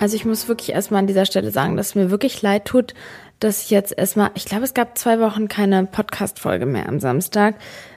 Also ich muss wirklich erstmal an dieser Stelle sagen, dass es mir wirklich leid tut, dass ich jetzt erstmal, ich glaube, es gab zwei Wochen keine Podcast-Folge mehr am Samstag.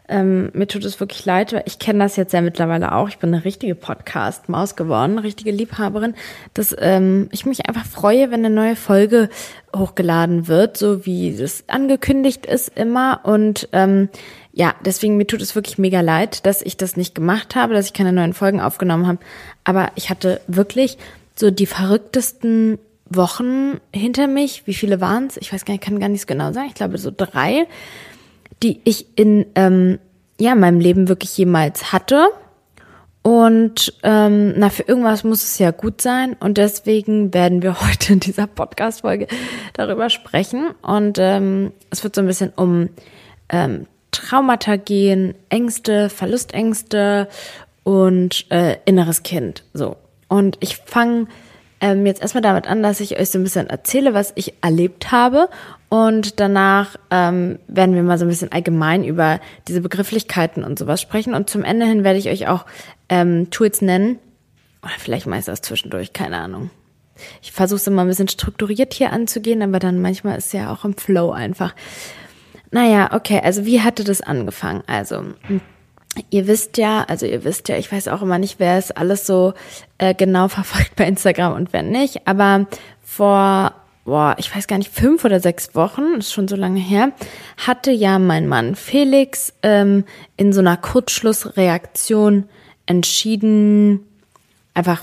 Ähm, mir tut es wirklich leid, weil ich kenne das jetzt ja mittlerweile auch. Ich bin eine richtige Podcast-Maus geworden, eine richtige Liebhaberin, dass ähm, ich mich einfach freue, wenn eine neue Folge hochgeladen wird, so wie es angekündigt ist immer. Und ähm, ja, deswegen mir tut es wirklich mega leid, dass ich das nicht gemacht habe, dass ich keine neuen Folgen aufgenommen habe. Aber ich hatte wirklich so die verrücktesten Wochen hinter mich. Wie viele waren es? Ich weiß gar nicht, kann gar nicht genau sagen. Ich glaube so drei, die ich in ähm, ja meinem Leben wirklich jemals hatte. Und ähm, na, für irgendwas muss es ja gut sein. Und deswegen werden wir heute in dieser Podcast-Folge darüber sprechen. Und ähm, es wird so ein bisschen um ähm, Traumata gehen, Ängste, Verlustängste und äh, inneres Kind. So. Und ich fange ähm, jetzt erstmal damit an, dass ich euch so ein bisschen erzähle, was ich erlebt habe. Und danach ähm, werden wir mal so ein bisschen allgemein über diese Begrifflichkeiten und sowas sprechen. Und zum Ende hin werde ich euch auch ähm, Tools nennen. Oder vielleicht meist das zwischendurch, keine Ahnung. Ich versuche es immer ein bisschen strukturiert hier anzugehen, aber dann manchmal ist ja auch im Flow einfach. Naja, okay, also wie hatte das angefangen? Also, ihr wisst ja, also ihr wisst ja, ich weiß auch immer nicht, wer es alles so äh, genau verfolgt bei Instagram und wer nicht, aber vor, boah, ich weiß gar nicht, fünf oder sechs Wochen, ist schon so lange her, hatte ja mein Mann Felix ähm, in so einer Kurzschlussreaktion entschieden, einfach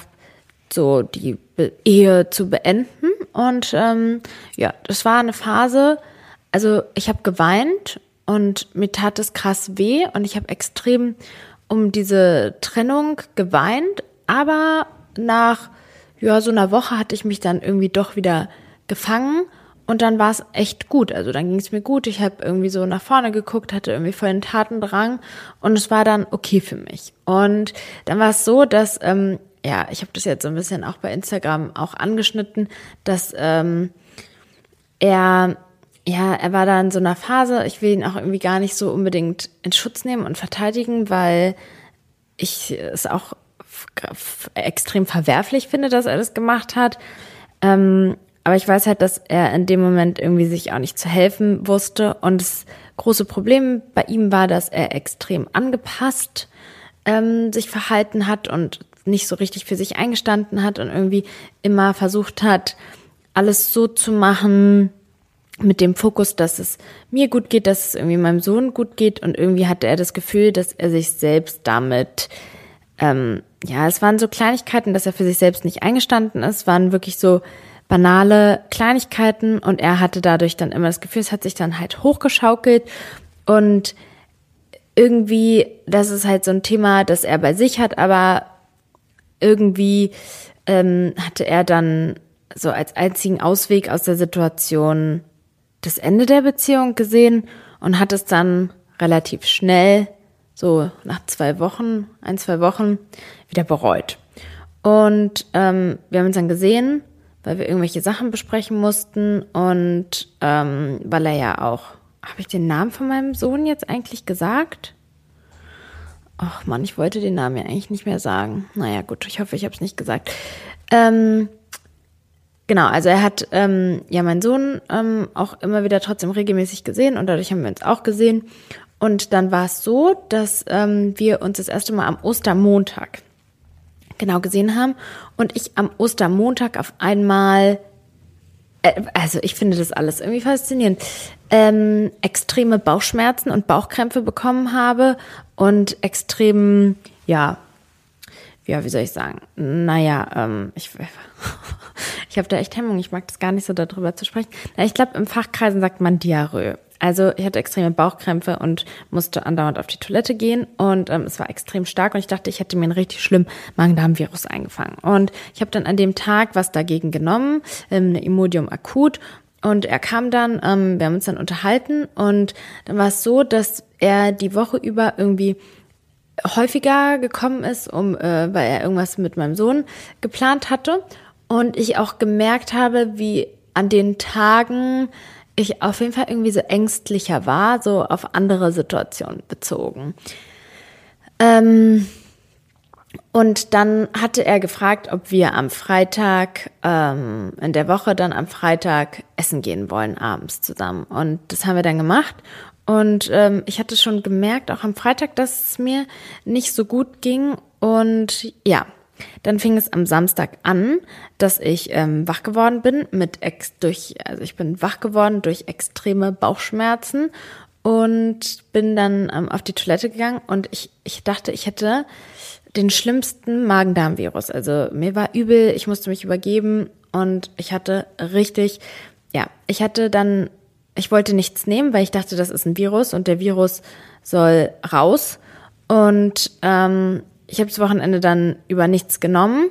so die Ehe zu beenden. Und ähm, ja, das war eine Phase, also ich habe geweint und mir tat es krass weh und ich habe extrem um diese Trennung geweint, aber nach ja so einer Woche hatte ich mich dann irgendwie doch wieder gefangen und dann war es echt gut. Also dann ging es mir gut. Ich habe irgendwie so nach vorne geguckt, hatte irgendwie voll den Tatendrang und es war dann okay für mich. Und dann war es so, dass ähm, ja, ich habe das jetzt so ein bisschen auch bei Instagram auch angeschnitten, dass ähm, er ja, er war da in so einer Phase, ich will ihn auch irgendwie gar nicht so unbedingt in Schutz nehmen und verteidigen, weil ich es auch extrem verwerflich finde, dass er das gemacht hat. Ähm, aber ich weiß halt, dass er in dem Moment irgendwie sich auch nicht zu helfen wusste. Und das große Problem bei ihm war, dass er extrem angepasst ähm, sich verhalten hat und nicht so richtig für sich eingestanden hat und irgendwie immer versucht hat, alles so zu machen, mit dem Fokus, dass es mir gut geht, dass es irgendwie meinem Sohn gut geht. Und irgendwie hatte er das Gefühl, dass er sich selbst damit, ähm, ja, es waren so Kleinigkeiten, dass er für sich selbst nicht eingestanden ist, waren wirklich so banale Kleinigkeiten. Und er hatte dadurch dann immer das Gefühl, es hat sich dann halt hochgeschaukelt. Und irgendwie, das ist halt so ein Thema, das er bei sich hat, aber irgendwie ähm, hatte er dann so als einzigen Ausweg aus der Situation das Ende der Beziehung gesehen und hat es dann relativ schnell, so nach zwei Wochen, ein, zwei Wochen, wieder bereut. Und ähm, wir haben uns dann gesehen, weil wir irgendwelche Sachen besprechen mussten und ähm, weil er ja auch, habe ich den Namen von meinem Sohn jetzt eigentlich gesagt? Ach man, ich wollte den Namen ja eigentlich nicht mehr sagen. Naja, gut, ich hoffe, ich habe es nicht gesagt. Ähm, Genau, also er hat ähm, ja meinen Sohn ähm, auch immer wieder trotzdem regelmäßig gesehen und dadurch haben wir uns auch gesehen. Und dann war es so, dass ähm, wir uns das erste Mal am Ostermontag genau gesehen haben und ich am Ostermontag auf einmal, äh, also ich finde das alles irgendwie faszinierend, ähm, extreme Bauchschmerzen und Bauchkrämpfe bekommen habe und extrem, ja, ja, wie soll ich sagen? Naja, ähm, ich, ich habe da echt Hemmung. Ich mag das gar nicht so darüber zu sprechen. Ich glaube, im Fachkreisen sagt man Diarrhoe. Also ich hatte extreme Bauchkrämpfe und musste andauernd auf die Toilette gehen und ähm, es war extrem stark und ich dachte, ich hätte mir einen richtig schlimmen Magen-Darm-Virus eingefangen. Und ich habe dann an dem Tag was dagegen genommen, ähm, eine Imodium akut und er kam dann, ähm, wir haben uns dann unterhalten und dann war es so, dass er die Woche über irgendwie häufiger gekommen ist, um, äh, weil er irgendwas mit meinem Sohn geplant hatte. Und ich auch gemerkt habe, wie an den Tagen ich auf jeden Fall irgendwie so ängstlicher war, so auf andere Situationen bezogen. Ähm, Und dann hatte er gefragt, ob wir am Freitag, ähm, in der Woche dann am Freitag essen gehen wollen, abends zusammen. Und das haben wir dann gemacht. Und ähm, ich hatte schon gemerkt, auch am Freitag, dass es mir nicht so gut ging. Und ja, dann fing es am Samstag an, dass ich ähm, wach geworden bin mit ex durch, also ich bin wach geworden durch extreme Bauchschmerzen und bin dann ähm, auf die Toilette gegangen und ich, ich dachte, ich hätte den schlimmsten Magen-Darm-Virus. Also mir war übel, ich musste mich übergeben und ich hatte richtig, ja, ich hatte dann, ich wollte nichts nehmen, weil ich dachte, das ist ein Virus und der Virus soll raus. Und ähm, ich habe das Wochenende dann über nichts genommen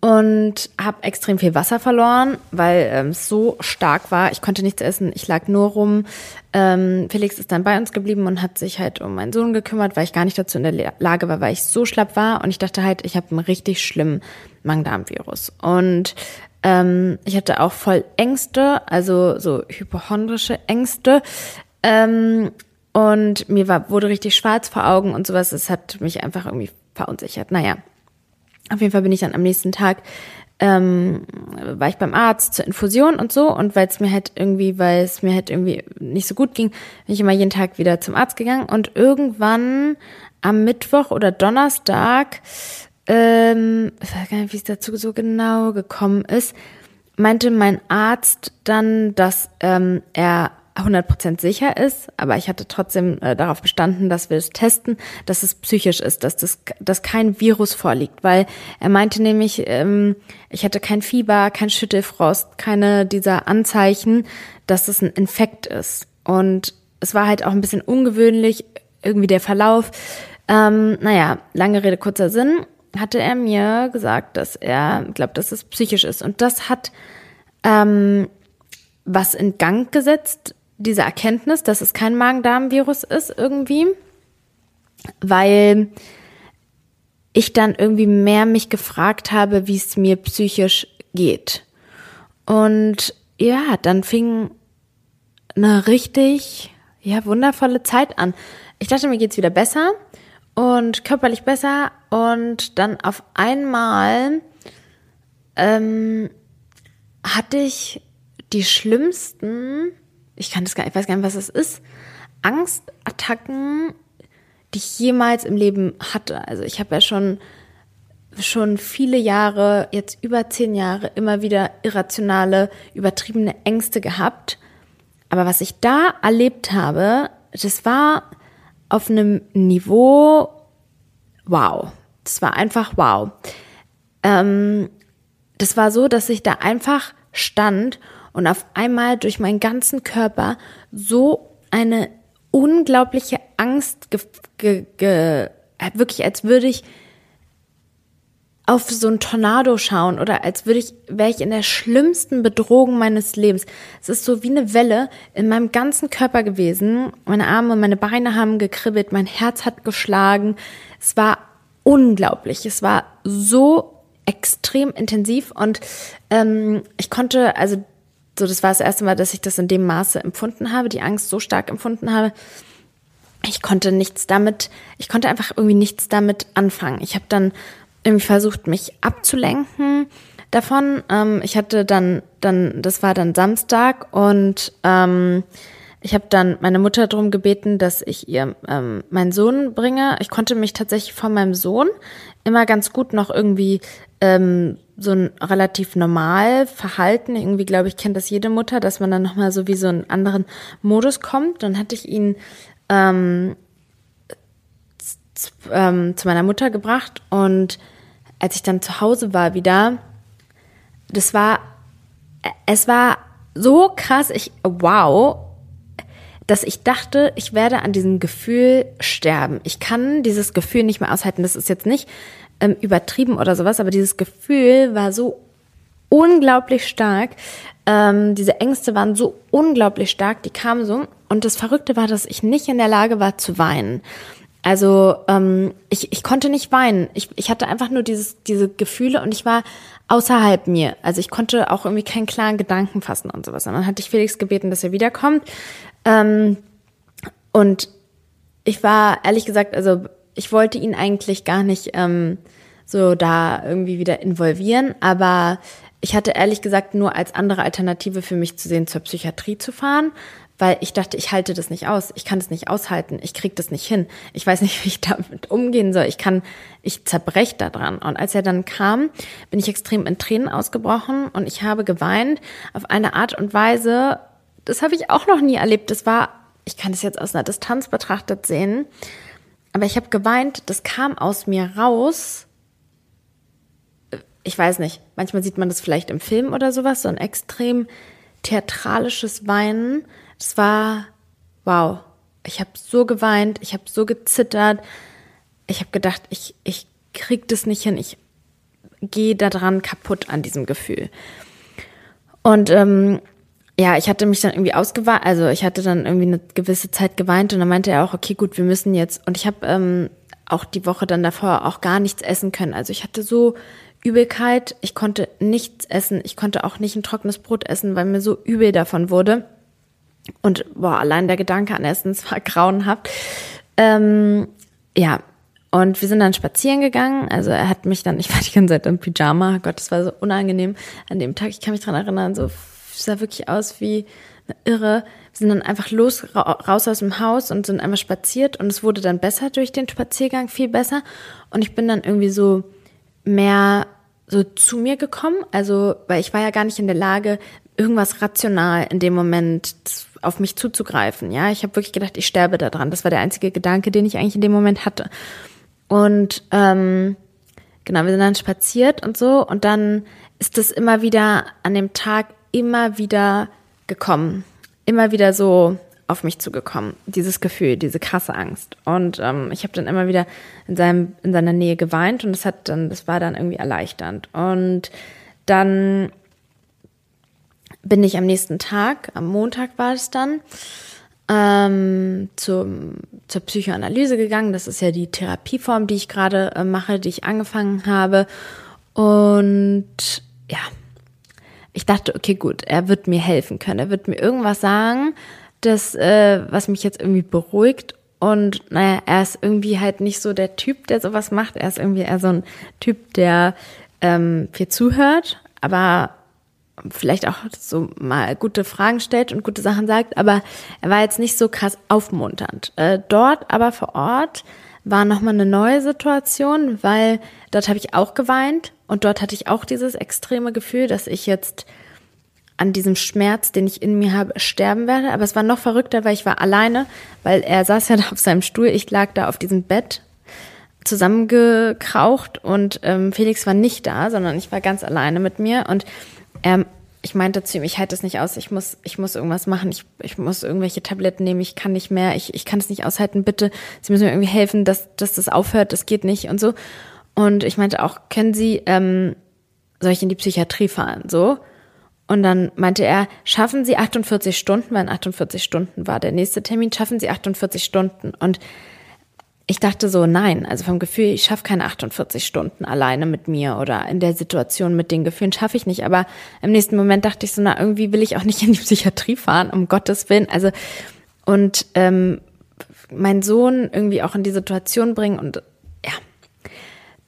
und habe extrem viel Wasser verloren, weil ähm, es so stark war. Ich konnte nichts essen, ich lag nur rum. Ähm, Felix ist dann bei uns geblieben und hat sich halt um meinen Sohn gekümmert, weil ich gar nicht dazu in der Lage war, weil ich so schlapp war. Und ich dachte halt, ich habe einen richtig schlimmen Magen-Darm-Virus. Und ähm, ich hatte auch voll Ängste, also so hypochondrische Ängste. Ähm, und mir war, wurde richtig schwarz vor Augen und sowas. Es hat mich einfach irgendwie verunsichert. Naja, auf jeden Fall bin ich dann am nächsten Tag ähm, war ich beim Arzt zur Infusion und so und weil es mir halt irgendwie, weil es mir halt irgendwie nicht so gut ging, bin ich immer jeden Tag wieder zum Arzt gegangen und irgendwann am Mittwoch oder Donnerstag, ähm, ich weiß gar nicht, wie es dazu so genau gekommen ist, meinte mein Arzt dann, dass ähm, er 100% sicher ist, aber ich hatte trotzdem äh, darauf bestanden, dass wir es testen, dass es psychisch ist, dass das dass kein Virus vorliegt, weil er meinte nämlich, ähm, ich hatte kein Fieber, kein Schüttelfrost, keine dieser Anzeichen, dass es ein Infekt ist. Und es war halt auch ein bisschen ungewöhnlich, irgendwie der Verlauf. Ähm, naja, lange Rede, kurzer Sinn, hatte er mir gesagt, dass er glaubt, dass es psychisch ist. Und das hat ähm, was in Gang gesetzt, diese Erkenntnis, dass es kein Magen-Darm-Virus ist irgendwie, weil ich dann irgendwie mehr mich gefragt habe, wie es mir psychisch geht. Und ja, dann fing eine richtig, ja, wundervolle Zeit an. Ich dachte, mir geht's wieder besser und körperlich besser und dann auf einmal ähm, hatte ich die schlimmsten ich kann das gar, ich weiß gar nicht, was das ist, Angstattacken, die ich jemals im Leben hatte. Also ich habe ja schon schon viele Jahre, jetzt über zehn Jahre, immer wieder irrationale, übertriebene Ängste gehabt. Aber was ich da erlebt habe, das war auf einem Niveau, wow. Das war einfach wow. Ähm, das war so, dass ich da einfach stand und auf einmal durch meinen ganzen Körper so eine unglaubliche Angst, ge, ge, ge, wirklich als würde ich auf so ein Tornado schauen oder als würde ich, wäre ich in der schlimmsten Bedrohung meines Lebens. Es ist so wie eine Welle in meinem ganzen Körper gewesen. Meine Arme und meine Beine haben gekribbelt, mein Herz hat geschlagen. Es war unglaublich. Es war so extrem intensiv und ähm, ich konnte, also so, das war das erste Mal, dass ich das in dem Maße empfunden habe, die Angst so stark empfunden habe. Ich konnte nichts damit, ich konnte einfach irgendwie nichts damit anfangen. Ich habe dann irgendwie versucht, mich abzulenken davon. Ähm, ich hatte dann, dann, das war dann Samstag und ähm, ich habe dann meine Mutter darum gebeten, dass ich ihr ähm, meinen Sohn bringe. Ich konnte mich tatsächlich von meinem Sohn immer ganz gut noch irgendwie ähm, so ein relativ normal Verhalten. Irgendwie, glaube ich, kennt das jede Mutter, dass man dann nochmal so wie so einen anderen Modus kommt. Dann hatte ich ihn ähm, ähm, zu meiner Mutter gebracht und als ich dann zu Hause war wieder, das war, es war so krass, ich, wow, dass ich dachte, ich werde an diesem Gefühl sterben. Ich kann dieses Gefühl nicht mehr aushalten. Das ist jetzt nicht ähm, übertrieben oder sowas, aber dieses Gefühl war so unglaublich stark. Ähm, diese Ängste waren so unglaublich stark, die kamen so. Und das Verrückte war, dass ich nicht in der Lage war zu weinen. Also ähm, ich, ich konnte nicht weinen. Ich, ich hatte einfach nur dieses, diese Gefühle und ich war außerhalb mir. Also ich konnte auch irgendwie keinen klaren Gedanken fassen und sowas. Und dann hatte ich Felix gebeten, dass er wiederkommt. Ähm, und ich war ehrlich gesagt, also ich wollte ihn eigentlich gar nicht ähm, so da irgendwie wieder involvieren. Aber ich hatte ehrlich gesagt nur als andere Alternative für mich zu sehen, zur Psychiatrie zu fahren, weil ich dachte, ich halte das nicht aus. Ich kann das nicht aushalten. Ich krieg das nicht hin. Ich weiß nicht, wie ich damit umgehen soll. Ich kann, ich zerbrech da dran. Und als er dann kam, bin ich extrem in Tränen ausgebrochen und ich habe geweint auf eine Art und Weise, das habe ich auch noch nie erlebt. Das war, ich kann das jetzt aus einer Distanz betrachtet sehen, aber ich habe geweint, das kam aus mir raus. Ich weiß nicht, manchmal sieht man das vielleicht im Film oder sowas, so ein extrem theatralisches Weinen es war wow. Ich habe so geweint, ich habe so gezittert. Ich habe gedacht, ich, ich krieg das nicht hin. Ich gehe daran kaputt an diesem Gefühl. Und ähm, ja, ich hatte mich dann irgendwie ausgeweint, also ich hatte dann irgendwie eine gewisse Zeit geweint und dann meinte er auch, okay, gut, wir müssen jetzt. Und ich habe ähm, auch die Woche dann davor auch gar nichts essen können. Also ich hatte so Übelkeit, ich konnte nichts essen, ich konnte auch nicht ein trockenes Brot essen, weil mir so übel davon wurde. Und boah, allein der Gedanke an Essen, es war grauenhaft. Ähm, ja, und wir sind dann spazieren gegangen. Also er hat mich dann, ich war die ganze Zeit im Pyjama. Gott, das war so unangenehm an dem Tag. Ich kann mich dran erinnern, so sah wirklich aus wie eine Irre. Wir sind dann einfach los, raus aus dem Haus und sind einmal spaziert. Und es wurde dann besser durch den Spaziergang, viel besser. Und ich bin dann irgendwie so mehr so zu mir gekommen. Also, weil ich war ja gar nicht in der Lage, irgendwas rational in dem Moment auf mich zuzugreifen. Ja, ich habe wirklich gedacht, ich sterbe daran. Das war der einzige Gedanke, den ich eigentlich in dem Moment hatte. Und ähm, genau, wir sind dann spaziert und so. Und dann ist das immer wieder an dem Tag immer wieder gekommen. Immer wieder so auf mich zugekommen. Dieses Gefühl, diese krasse Angst. Und ähm, ich habe dann immer wieder in, seinem, in seiner Nähe geweint und das hat dann, das war dann irgendwie erleichternd. Und dann bin ich am nächsten Tag, am Montag war es dann, ähm, zum, zur Psychoanalyse gegangen. Das ist ja die Therapieform, die ich gerade äh, mache, die ich angefangen habe. Und ja, ich dachte, okay, gut, er wird mir helfen können. Er wird mir irgendwas sagen, das, äh, was mich jetzt irgendwie beruhigt. Und naja, er ist irgendwie halt nicht so der Typ, der sowas macht. Er ist irgendwie eher so ein Typ, der ähm, viel zuhört, aber vielleicht auch so mal gute Fragen stellt und gute Sachen sagt, aber er war jetzt nicht so krass aufmunternd. Äh, dort aber vor Ort war nochmal eine neue Situation, weil dort habe ich auch geweint und dort hatte ich auch dieses extreme Gefühl, dass ich jetzt an diesem Schmerz, den ich in mir habe, sterben werde. Aber es war noch verrückter, weil ich war alleine, weil er saß ja da auf seinem Stuhl, ich lag da auf diesem Bett zusammengekraucht und ähm, Felix war nicht da, sondern ich war ganz alleine mit mir. Und er, ich meinte zu ihm, ich halte es nicht aus, ich muss, ich muss irgendwas machen, ich, ich muss irgendwelche Tabletten nehmen, ich kann nicht mehr, ich, ich kann es nicht aushalten, bitte, Sie müssen mir irgendwie helfen, dass, dass das aufhört, das geht nicht und so. Und ich meinte auch, können Sie, ähm, soll ich in die Psychiatrie fahren, so? Und dann meinte er, schaffen Sie 48 Stunden, weil 48 Stunden war der nächste Termin, schaffen Sie 48 Stunden. Und ich dachte so, nein, also vom Gefühl, ich schaffe keine 48 Stunden alleine mit mir oder in der Situation mit den Gefühlen schaffe ich nicht. Aber im nächsten Moment dachte ich so, na, irgendwie will ich auch nicht in die Psychiatrie fahren, um Gottes Willen. Also, und ähm, meinen Sohn irgendwie auch in die Situation bringen und.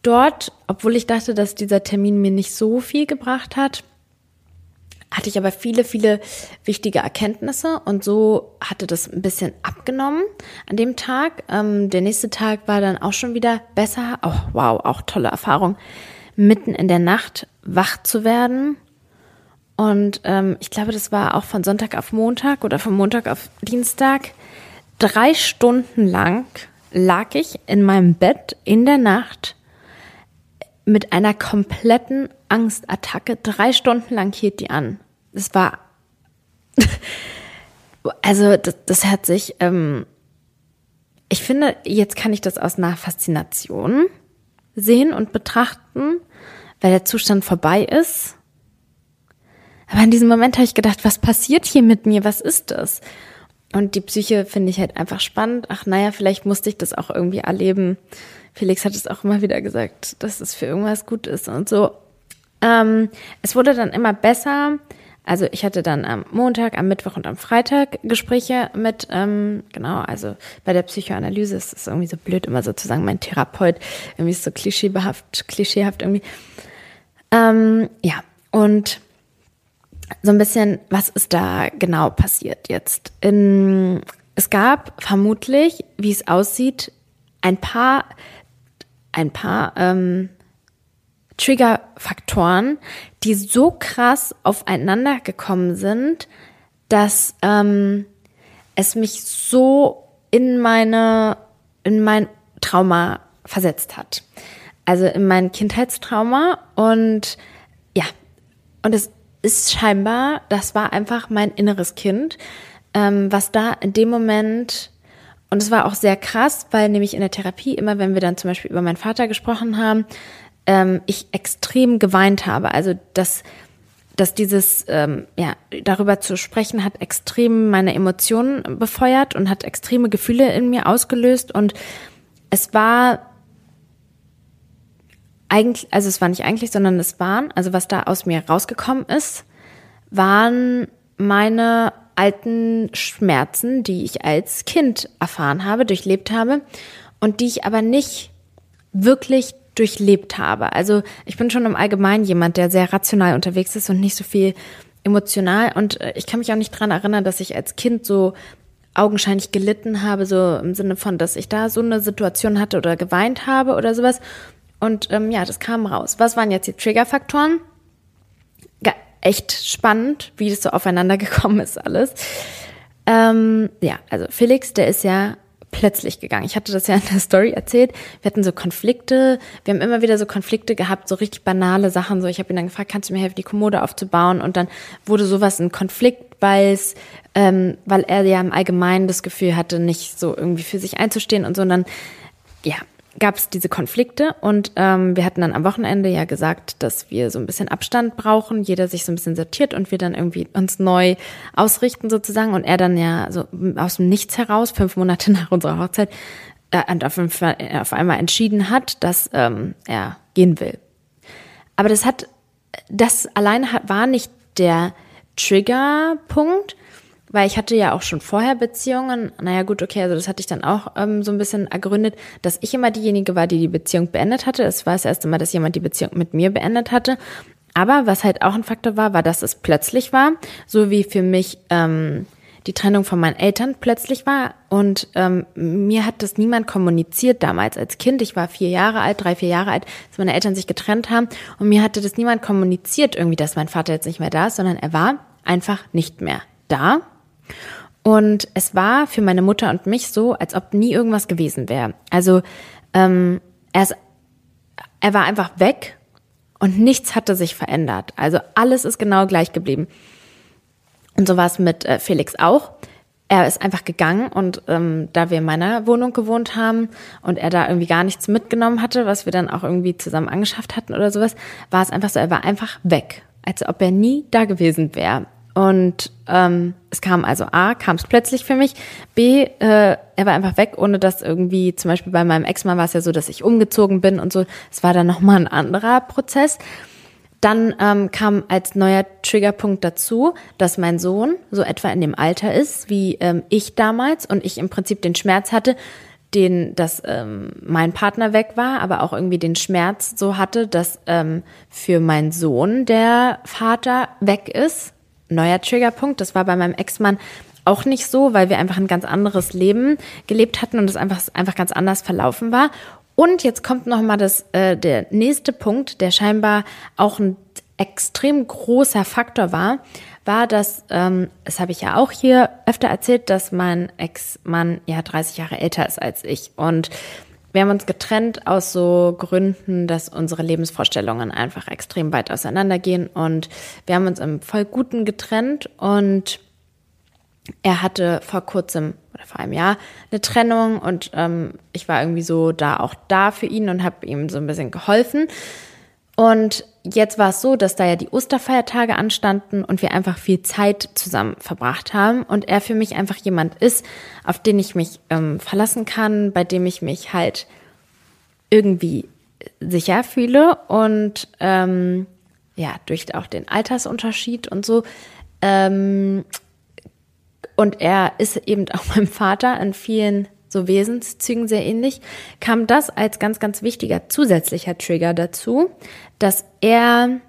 Dort, obwohl ich dachte, dass dieser Termin mir nicht so viel gebracht hat, hatte ich aber viele, viele wichtige Erkenntnisse und so hatte das ein bisschen abgenommen an dem Tag. Ähm, der nächste Tag war dann auch schon wieder besser. Oh, wow, auch tolle Erfahrung. Mitten in der Nacht wach zu werden. Und ähm, ich glaube, das war auch von Sonntag auf Montag oder von Montag auf Dienstag. Drei Stunden lang lag ich in meinem Bett in der Nacht mit einer kompletten Angstattacke. Drei Stunden lang hielt die an. Es war, also das, das hat sich, ähm, ich finde, jetzt kann ich das aus einer Faszination sehen und betrachten, weil der Zustand vorbei ist. Aber in diesem Moment habe ich gedacht, was passiert hier mit mir? Was ist das? Und die Psyche finde ich halt einfach spannend. Ach naja, vielleicht musste ich das auch irgendwie erleben. Felix hat es auch immer wieder gesagt, dass es für irgendwas gut ist und so. Ähm, es wurde dann immer besser, Also ich hatte dann am Montag, am Mittwoch und am Freitag Gespräche mit, ähm, genau, also bei der Psychoanalyse ist es irgendwie so blöd, immer sozusagen mein Therapeut, irgendwie ist so klischeehaft, klischeehaft irgendwie. Ähm, ja, und so ein bisschen, was ist da genau passiert jetzt? In, es gab vermutlich, wie es aussieht, ein paar, ein paar ähm, Triggerfaktoren, die so krass aufeinander gekommen sind, dass ähm, es mich so in meine, in mein Trauma versetzt hat. Also in mein Kindheitstrauma und ja, und es ist scheinbar, das war einfach mein inneres Kind, ähm, was da in dem Moment und es war auch sehr krass, weil nämlich in der Therapie immer, wenn wir dann zum Beispiel über meinen Vater gesprochen haben, ähm, ich extrem geweint habe. Also dass, dass dieses, ähm, ja, darüber zu sprechen, hat extrem meine Emotionen befeuert und hat extreme Gefühle in mir ausgelöst. Und es war eigentlich, also es war nicht eigentlich, sondern es waren, also was da aus mir rausgekommen ist, waren meine alten Schmerzen, die ich als Kind erfahren habe, durchlebt habe und die ich aber nicht wirklich durchlebt habe. Also ich bin schon im Allgemeinen jemand, der sehr rational unterwegs ist und nicht so viel emotional. Und äh, ich kann mich auch nicht dran erinnern, dass ich als Kind so augenscheinlich gelitten habe, so im Sinne von, dass ich da so eine Situation hatte oder geweint habe oder sowas. Und ähm, ja, das kam raus. Was waren jetzt die Triggerfaktoren? Echt spannend, wie das so aufeinander gekommen ist alles. Ähm, ja, also Felix, der ist ja plötzlich gegangen. Ich hatte das ja in der Story erzählt. Wir hatten so Konflikte. Wir haben immer wieder so Konflikte gehabt, so richtig banale Sachen. So, ich habe ihn dann gefragt, kannst du mir helfen, die Kommode aufzubauen? Und dann wurde sowas ein Konflikt, weil es, ähm, weil er ja im Allgemeinen das Gefühl hatte, nicht so irgendwie für sich einzustehen und so. Und dann, ja, gab es diese Konflikte und ähm, wir hatten dann am Wochenende ja gesagt, dass wir so ein bisschen Abstand brauchen, jeder sich so ein bisschen sortiert und wir dann irgendwie uns neu ausrichten sozusagen und er dann ja so aus dem Nichts heraus, fünf Monate nach unserer Hochzeit, äh, auf, auf einmal entschieden hat, dass ähm, er gehen will. Aber das hat, das alleine hat, war nicht der Triggerpunkt, weil ich hatte ja auch schon vorher Beziehungen. Naja, gut, okay, also das hatte ich dann auch ähm, so ein bisschen ergründet, dass ich immer diejenige war, die die Beziehung beendet hatte. Es war das erste Mal, dass jemand die Beziehung mit mir beendet hatte. Aber was halt auch ein Faktor war, war, dass es plötzlich war, so wie für mich ähm, die Trennung von meinen Eltern plötzlich war. Und ähm, mir hat das niemand kommuniziert damals als Kind. Ich war vier Jahre alt, drei, vier Jahre alt, dass meine Eltern sich getrennt haben. Und mir hatte das niemand kommuniziert irgendwie, dass mein Vater jetzt nicht mehr da ist, sondern er war einfach nicht mehr da. Und es war für meine Mutter und mich so, als ob nie irgendwas gewesen wäre. Also ähm, er, ist, er war einfach weg und nichts hatte sich verändert. Also alles ist genau gleich geblieben. Und so war es mit äh, Felix auch. Er ist einfach gegangen und ähm, da wir in meiner Wohnung gewohnt haben und er da irgendwie gar nichts mitgenommen hatte, was wir dann auch irgendwie zusammen angeschafft hatten oder sowas, war es einfach so, er war einfach weg, als ob er nie da gewesen wäre. Und ähm, es kam also A, kam es plötzlich für mich. B, äh, er war einfach weg, ohne dass irgendwie, zum Beispiel bei meinem Ex-Mann war es ja so, dass ich umgezogen bin und so. Es war dann nochmal ein anderer Prozess. Dann ähm, kam als neuer Triggerpunkt dazu, dass mein Sohn so etwa in dem Alter ist wie ähm, ich damals und ich im Prinzip den Schmerz hatte, den, dass ähm, mein Partner weg war, aber auch irgendwie den Schmerz so hatte, dass ähm, für meinen Sohn der Vater weg ist neuer Triggerpunkt. Das war bei meinem Ex-Mann auch nicht so, weil wir einfach ein ganz anderes Leben gelebt hatten und es einfach, einfach ganz anders verlaufen war. Und jetzt kommt noch mal das, äh, der nächste Punkt, der scheinbar auch ein extrem großer Faktor war, war, dass, ähm, das habe ich ja auch hier öfter erzählt, dass mein Ex-Mann ja 30 Jahre älter ist als ich. Und wir haben uns getrennt aus so Gründen, dass unsere Lebensvorstellungen einfach extrem weit auseinandergehen. Und wir haben uns im voll Guten getrennt und er hatte vor kurzem oder vor einem Jahr eine Trennung und ähm, ich war irgendwie so da auch da für ihn und habe ihm so ein bisschen geholfen. Und jetzt war es so, dass da ja die Osterfeiertage anstanden und wir einfach viel Zeit zusammen verbracht haben und er für mich einfach jemand ist, auf den ich mich ähm, verlassen kann, bei dem ich mich halt irgendwie sicher fühle und ähm, ja, durch auch den Altersunterschied und so, Ähm, und er ist eben auch meinem Vater in vielen so Wesenszügen sehr ähnlich, kam das als ganz, ganz wichtiger zusätzlicher Trigger dazu, dass er,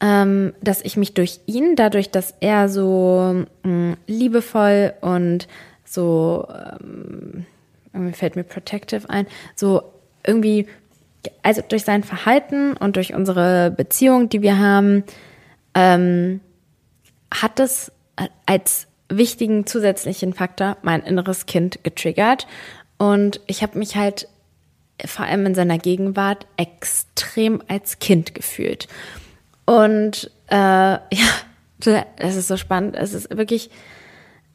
ähm, dass ich mich durch ihn, dadurch, dass er so mh, mm, liebevoll und so, ähm, irgendwie fällt mir protective ein, so irgendwie, also durch sein Verhalten und durch unsere Beziehung, die wir haben, ähm, hat es als wichtigen zusätzlichen Faktor mein inneres Kind getriggert. Und ich habe mich halt vor allem in seiner Gegenwart extrem als Kind gefühlt. Und äh, ja, das ist so spannend. Es ist wirklich,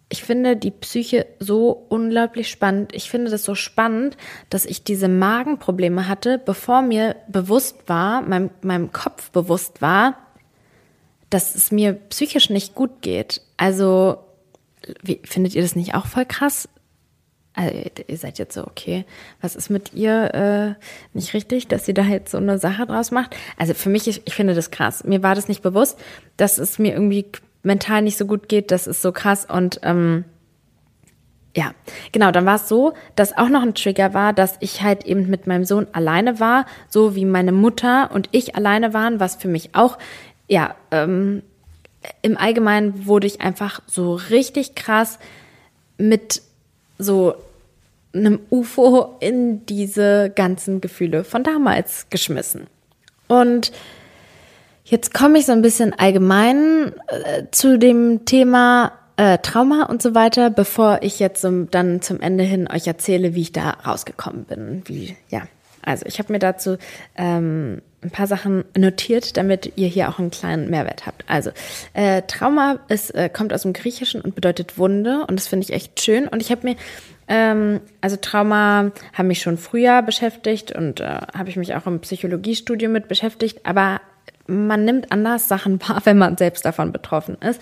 ich finde die Psyche so unglaublich spannend. Ich finde das so spannend, dass ich diese Magenprobleme hatte, bevor mir bewusst war, meinem, meinem Kopf bewusst war, dass es mir psychisch nicht gut geht. Also wie, findet ihr das nicht auch voll krass? Also, ihr seid jetzt so, okay, was ist mit ihr äh, nicht richtig, dass sie da jetzt so eine Sache draus macht? Also für mich, ich, ich finde das krass. Mir war das nicht bewusst, dass es mir irgendwie mental nicht so gut geht. Das ist so krass. Und ähm, ja, genau, dann war es so, dass auch noch ein Trigger war, dass ich halt eben mit meinem Sohn alleine war, so wie meine Mutter und ich alleine waren, was für mich auch, ja, ähm, im Allgemeinen wurde ich einfach so richtig krass mit so einem UFO in diese ganzen Gefühle von damals geschmissen. Und jetzt komme ich so ein bisschen allgemein äh, zu dem Thema äh, Trauma und so weiter, bevor ich jetzt so, dann zum Ende hin euch erzähle, wie ich da rausgekommen bin. Wie, ja, also ich habe mir dazu ähm, ein paar Sachen notiert, damit ihr hier auch einen kleinen Mehrwert habt. Also äh, Trauma ist, äh, kommt aus dem Griechischen und bedeutet Wunde und das finde ich echt schön. Und ich habe mir ähm, also Trauma haben mich schon früher beschäftigt und äh, habe ich mich auch im Psychologiestudium mit beschäftigt, aber man nimmt anders Sachen wahr, wenn man selbst davon betroffen ist.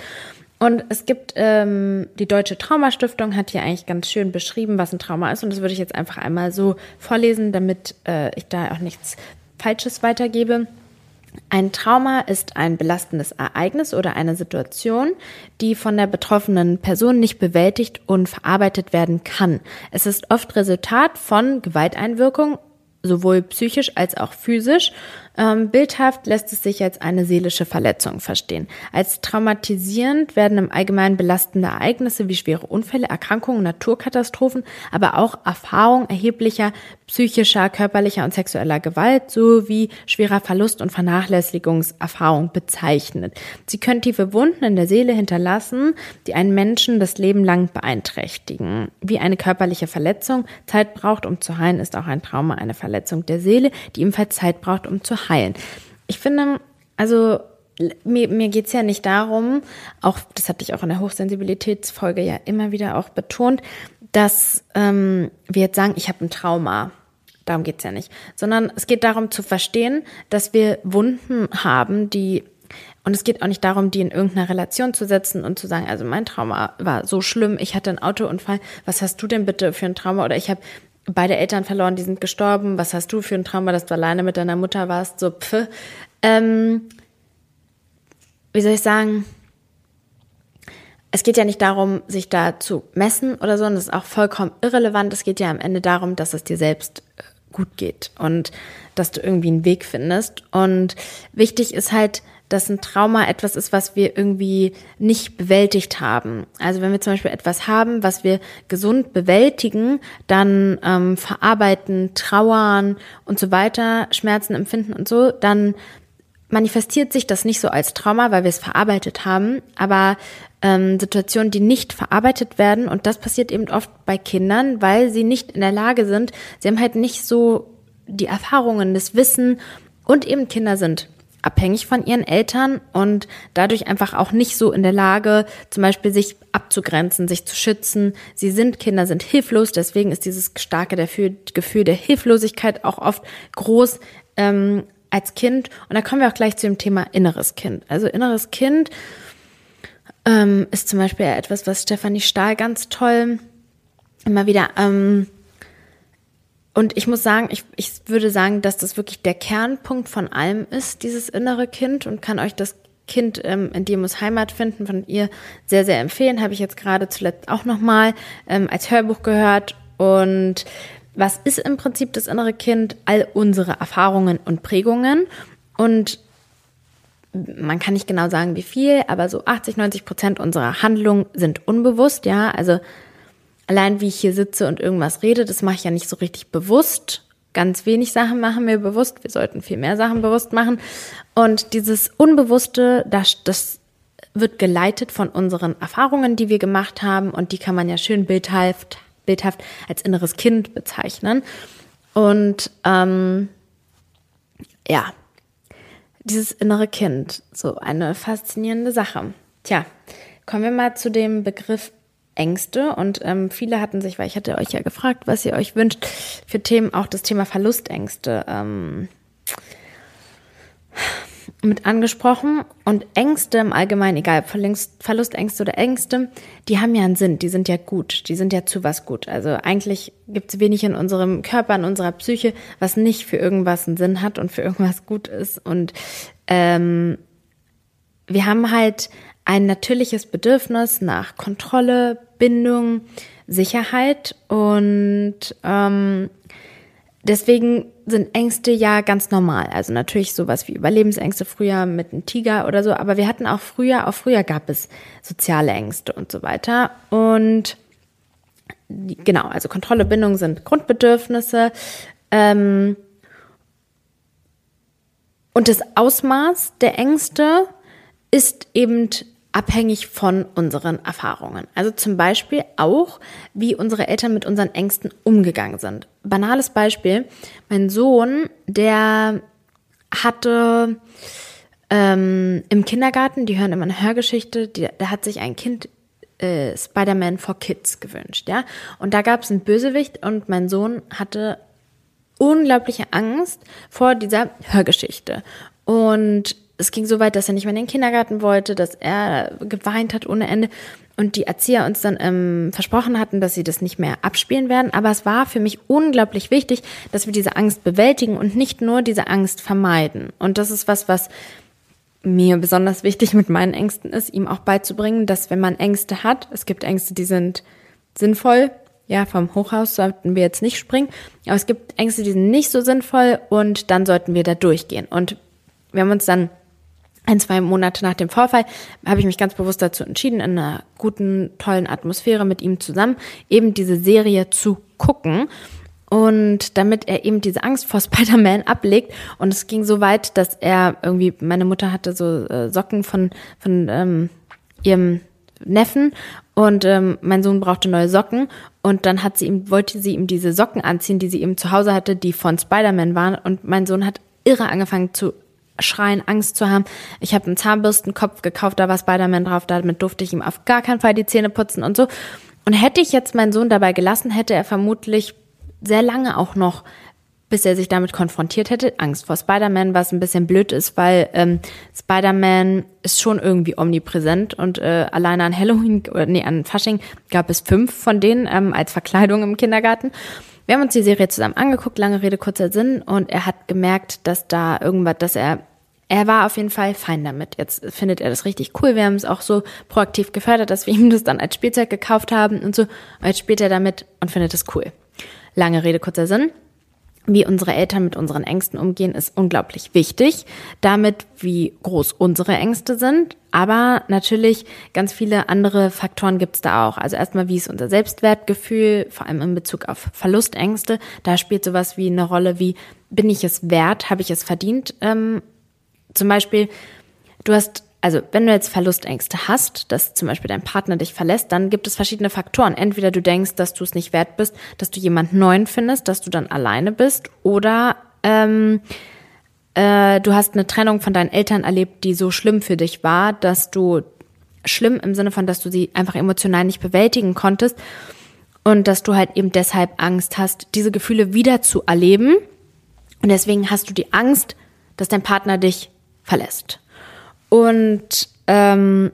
Und es gibt ähm, die Deutsche Traumastiftung hat hier eigentlich ganz schön beschrieben, was ein Trauma ist. Und das würde ich jetzt einfach einmal so vorlesen, damit äh, ich da auch nichts Falsches weitergebe. Ein Trauma ist ein belastendes Ereignis oder eine Situation, die von der betroffenen Person nicht bewältigt und verarbeitet werden kann. Es ist oft Resultat von Gewalteinwirkung, sowohl psychisch als auch physisch bildhaft lässt es sich als eine seelische Verletzung verstehen. Als traumatisierend werden im Allgemeinen belastende Ereignisse wie schwere Unfälle, Erkrankungen, Naturkatastrophen, aber auch Erfahrung erheblicher psychischer, körperlicher und sexueller Gewalt sowie schwerer Verlust und Vernachlässigungserfahrung bezeichnet. Sie können tiefe Wunden in der Seele hinterlassen, die einen Menschen das Leben lang beeinträchtigen. Wie eine körperliche Verletzung Zeit braucht, um zu heilen, ist auch ein Trauma eine Verletzung der Seele, die ebenfalls Zeit braucht, um zu heilen. Ich finde, also mir, mir geht es ja nicht darum, auch das hatte ich auch in der Hochsensibilitätsfolge ja immer wieder auch betont, dass ähm, wir jetzt sagen, ich habe ein Trauma. Darum geht es ja nicht. Sondern es geht darum zu verstehen, dass wir Wunden haben, die und es geht auch nicht darum, die in irgendeiner Relation zu setzen und zu sagen, also mein Trauma war so schlimm, ich hatte einen Autounfall, was hast du denn bitte für ein Trauma? Oder ich habe beide Eltern verloren, die sind gestorben. Was hast du für ein Trauma, dass du alleine mit deiner Mutter warst? So, pf. Ähm, wie soll ich sagen? Es geht ja nicht darum, sich da zu messen oder so, und das ist auch vollkommen irrelevant. Es geht ja am Ende darum, dass es dir selbst äh, gut geht und dass du irgendwie einen Weg findest. Und wichtig ist halt, dass ein Trauma etwas ist, was wir irgendwie nicht bewältigt haben. Also wenn wir zum Beispiel etwas haben, was wir gesund bewältigen, dann ähm, verarbeiten, trauern und so weiter, Schmerzen empfinden und so, dann manifestiert sich das nicht so als Trauma, weil wir es verarbeitet haben, aber ähm, Situationen, die nicht verarbeitet werden, und das passiert eben oft bei Kindern, weil sie nicht in der Lage sind, sie haben halt nicht so die Erfahrungen, das Wissen und eben Kinder sind abhängig von ihren Eltern und dadurch einfach auch nicht so in der Lage, zum Beispiel sich abzugrenzen, sich zu schützen. Sie sind Kinder, sind hilflos, deswegen ist dieses starke Gefühl der Hilflosigkeit auch oft groß ähm, als Kind. Und da kommen wir auch gleich zu dem Thema inneres Kind. Also inneres Kind ähm, ist zum Beispiel etwas, was Stefanie Stahl ganz toll immer wieder ähm, und ich muss sagen, ich, ich würde sagen, dass das wirklich der Kernpunkt von allem ist, dieses innere Kind und kann euch das Kind ähm, in dir muss Heimat finden von ihr sehr, sehr empfehlen. Habe ich jetzt gerade zuletzt auch nochmal ähm, als Hörbuch gehört. Und was ist im Prinzip das innere Kind? All unsere Erfahrungen und Prägungen. Und man kann nicht genau sagen, wie viel, aber so 80, 90 Prozent unserer Handlungen sind unbewusst, ja. Also allein wie ich hier sitze und irgendwas rede, das mache ich ja nicht so richtig bewusst. Ganz wenig Sachen machen wir bewusst. Wir sollten viel mehr Sachen bewusst machen. Und dieses Unbewusste, das, das wird geleitet von unseren Erfahrungen, die wir gemacht haben. Und die kann man ja schön bildhaft, bildhaft als inneres Kind bezeichnen. Und ähm, ja, dieses innere Kind, so eine faszinierende Sache. Tja, kommen wir mal zu dem Begriff Ängste und ähm, viele hatten sich, weil ich hatte euch ja gefragt, was ihr euch wünscht für Themen, auch das Thema Verlustängste ähm, mit angesprochen und Ängste im Allgemeinen, egal Verlustängste oder Ängste, die haben ja einen Sinn, die sind ja gut, die sind ja zu was gut. Also eigentlich gibt es wenig in unserem Körper, in unserer Psyche, was nicht für irgendwas einen Sinn hat und für irgendwas gut ist. Und ähm, wir haben halt ein natürliches Bedürfnis nach Kontrolle, Bindung, Sicherheit und ähm, deswegen sind Ängste ja ganz normal. Also natürlich sowas wie Überlebensängste früher mit einem Tiger oder so, aber wir hatten auch früher, auch früher gab es soziale Ängste und so weiter. Und genau, also Kontrolle, Bindung sind Grundbedürfnisse. Ähm, und das Ausmaß der Ängste ist eben abhängig von unseren Erfahrungen. Also zum Beispiel auch, wie unsere Eltern mit unseren Ängsten umgegangen sind. Banales Beispiel, mein Sohn, der hatte ähm, im Kindergarten, die hören immer eine Hörgeschichte, die, der hat sich ein Kind äh, Spider-Man for Kids gewünscht, ja. Und da gab es einen Bösewicht und mein Sohn hatte unglaubliche Angst vor dieser Hörgeschichte. Und es ging so weit, dass er nicht mehr in den Kindergarten wollte, dass er geweint hat ohne Ende und die Erzieher uns dann ähm, versprochen hatten, dass sie das nicht mehr abspielen werden. Aber es war für mich unglaublich wichtig, dass wir diese Angst bewältigen und nicht nur diese Angst vermeiden. Und das ist was, was mir besonders wichtig mit meinen Ängsten ist, ihm auch beizubringen, dass wenn man Ängste hat, es gibt Ängste, die sind sinnvoll, ja, vom Hochhaus sollten wir jetzt nicht springen, aber es gibt Ängste, die sind nicht so sinnvoll und dann sollten wir da durchgehen. Und wir haben uns dann ein, zwei Monate nach dem Vorfall habe ich mich ganz bewusst dazu entschieden, in einer guten, tollen Atmosphäre mit ihm zusammen eben diese Serie zu gucken. Und damit er eben diese Angst vor Spider-Man ablegt. Und es ging so weit, dass er irgendwie, meine Mutter hatte so äh, Socken von, von ähm, ihrem Neffen und ähm, mein Sohn brauchte neue Socken und dann hat sie ihm, wollte sie ihm diese Socken anziehen, die sie eben zu Hause hatte, die von Spider-Man waren und mein Sohn hat irre angefangen zu schreien, Angst zu haben. Ich habe einen Zahnbürstenkopf gekauft, da war Spider-Man drauf, damit durfte ich ihm auf gar keinen Fall die Zähne putzen und so. Und hätte ich jetzt meinen Sohn dabei gelassen, hätte er vermutlich sehr lange auch noch, bis er sich damit konfrontiert hätte, Angst vor Spider-Man, was ein bisschen blöd ist, weil ähm, Spider-Man ist schon irgendwie omnipräsent und äh, alleine an Halloween, oder nee, an Fasching gab es fünf von denen ähm, als Verkleidung im Kindergarten. Wir haben uns die Serie zusammen angeguckt, lange Rede, kurzer Sinn, und er hat gemerkt, dass da irgendwas, dass er er war auf jeden Fall fein damit. Jetzt findet er das richtig cool. Wir haben es auch so proaktiv gefördert, dass wir ihm das dann als Spielzeug gekauft haben und so. Und jetzt spielt er damit und findet es cool. Lange Rede, kurzer Sinn. Wie unsere Eltern mit unseren Ängsten umgehen, ist unglaublich wichtig. Damit, wie groß unsere Ängste sind. Aber natürlich ganz viele andere Faktoren gibt es da auch. Also erstmal, wie ist unser Selbstwertgefühl, vor allem in Bezug auf Verlustängste. Da spielt sowas wie eine Rolle wie, bin ich es wert, habe ich es verdient, ähm, zum Beispiel, du hast, also wenn du jetzt Verlustängste hast, dass zum Beispiel dein Partner dich verlässt, dann gibt es verschiedene Faktoren. Entweder du denkst, dass du es nicht wert bist, dass du jemand Neuen findest, dass du dann alleine bist, oder ähm, äh, du hast eine Trennung von deinen Eltern erlebt, die so schlimm für dich war, dass du schlimm im Sinne von, dass du sie einfach emotional nicht bewältigen konntest und dass du halt eben deshalb Angst hast, diese Gefühle wieder zu erleben. Und deswegen hast du die Angst, dass dein Partner dich verlässt. Und ähm,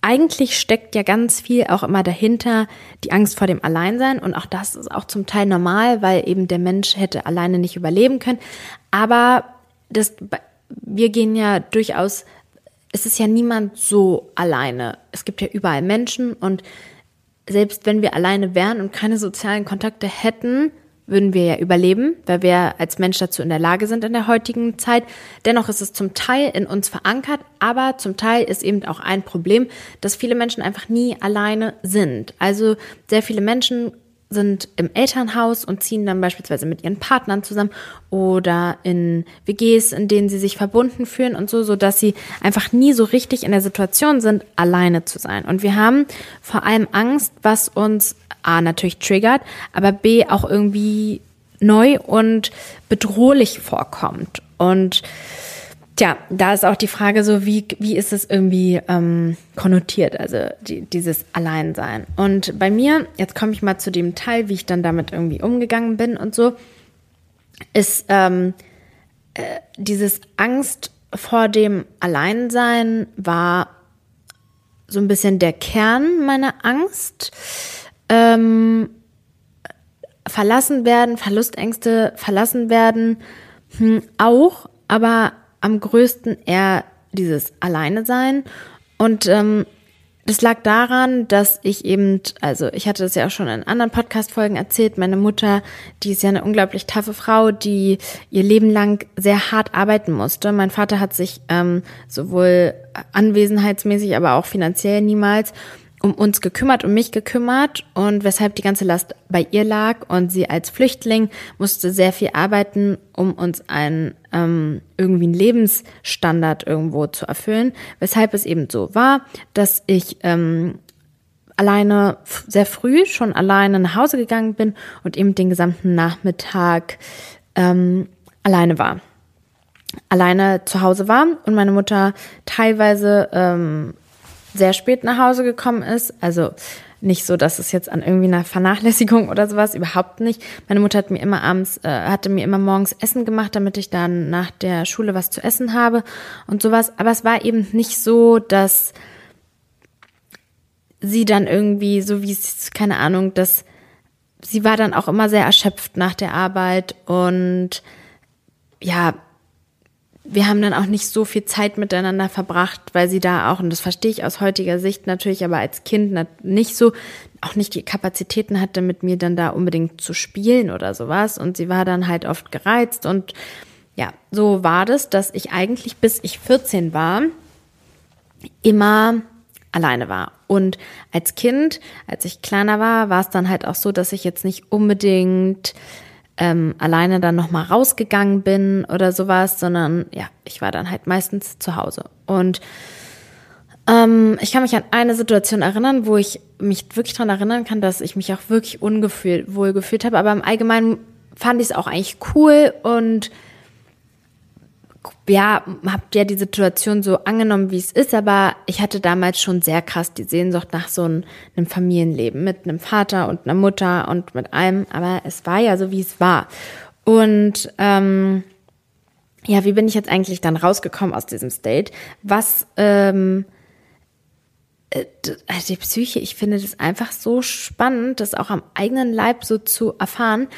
eigentlich steckt ja ganz viel auch immer dahinter die Angst vor dem Alleinsein und auch das ist auch zum Teil normal, weil eben der Mensch hätte alleine nicht überleben können. Aber das, wir gehen ja durchaus es ist ja niemand so alleine. Es gibt ja überall Menschen und selbst wenn wir alleine wären und keine sozialen Kontakte hätten, würden wir ja überleben, weil wir als Mensch dazu in der Lage sind in der heutigen Zeit. Dennoch ist es zum Teil in uns verankert, aber zum Teil ist eben auch ein Problem, dass viele Menschen einfach nie alleine sind. Also sehr viele Menschen sind im Elternhaus und ziehen dann beispielsweise mit ihren Partnern zusammen oder in WGs, in denen sie sich verbunden fühlen und so, so dass sie einfach nie so richtig in der Situation sind, alleine zu sein. Und wir haben vor allem Angst, was uns A natürlich triggert, aber B auch irgendwie neu und bedrohlich vorkommt. Und Tja, da ist auch die Frage so, wie, wie ist es irgendwie ähm, konnotiert, also die, dieses Alleinsein. Und bei mir, jetzt komme ich mal zu dem Teil, wie ich dann damit irgendwie umgegangen bin und so, ist ähm, äh, dieses Angst vor dem Alleinsein war so ein bisschen der Kern meiner Angst. Ähm, verlassen werden, Verlustängste verlassen werden, hm, auch, aber am größten eher dieses Alleine sein. Und ähm, das lag daran, dass ich eben, also ich hatte das ja auch schon in anderen Podcast-Folgen erzählt, meine Mutter, die ist ja eine unglaublich taffe Frau, die ihr Leben lang sehr hart arbeiten musste. Mein Vater hat sich ähm, sowohl anwesenheitsmäßig, aber auch finanziell niemals um uns gekümmert, um mich gekümmert. Und weshalb die ganze Last bei ihr lag. Und sie als Flüchtling musste sehr viel arbeiten, um uns einen ähm, irgendwie einen Lebensstandard irgendwo zu erfüllen, weshalb es eben so war, dass ich ähm, alleine sehr früh schon alleine nach Hause gegangen bin und eben den gesamten Nachmittag ähm, alleine war. Alleine zu Hause war und meine Mutter teilweise ähm, sehr spät nach Hause gekommen ist. Also nicht so, dass es jetzt an irgendwie einer Vernachlässigung oder sowas überhaupt nicht. Meine Mutter hat mir immer abends, äh, hatte mir immer morgens Essen gemacht, damit ich dann nach der Schule was zu essen habe und sowas. Aber es war eben nicht so, dass sie dann irgendwie, so wie es, keine Ahnung, dass sie war dann auch immer sehr erschöpft nach der Arbeit und ja, wir haben dann auch nicht so viel Zeit miteinander verbracht, weil sie da auch, und das verstehe ich aus heutiger Sicht natürlich, aber als Kind nicht so, auch nicht die Kapazitäten hatte, mit mir dann da unbedingt zu spielen oder sowas. Und sie war dann halt oft gereizt. Und ja, so war das, dass ich eigentlich bis ich 14 war, immer alleine war. Und als Kind, als ich kleiner war, war es dann halt auch so, dass ich jetzt nicht unbedingt ähm, alleine dann nochmal rausgegangen bin oder sowas, sondern ja, ich war dann halt meistens zu Hause. Und ähm, ich kann mich an eine Situation erinnern, wo ich mich wirklich daran erinnern kann, dass ich mich auch wirklich ungefühlt, wohl gefühlt habe. Aber im Allgemeinen fand ich es auch eigentlich cool und ja, habt ja die Situation so angenommen, wie es ist, aber ich hatte damals schon sehr krass die Sehnsucht nach so einem, Familienleben mit einem Vater und einer Mutter und mit allem, aber es war ja so, wie es war. Und ähm, ja, wie bin ich jetzt eigentlich dann rausgekommen aus diesem State? Was ähm, äh, also die Psyche, ich finde das einfach so spannend, das auch am eigenen Leib so zu erfahren.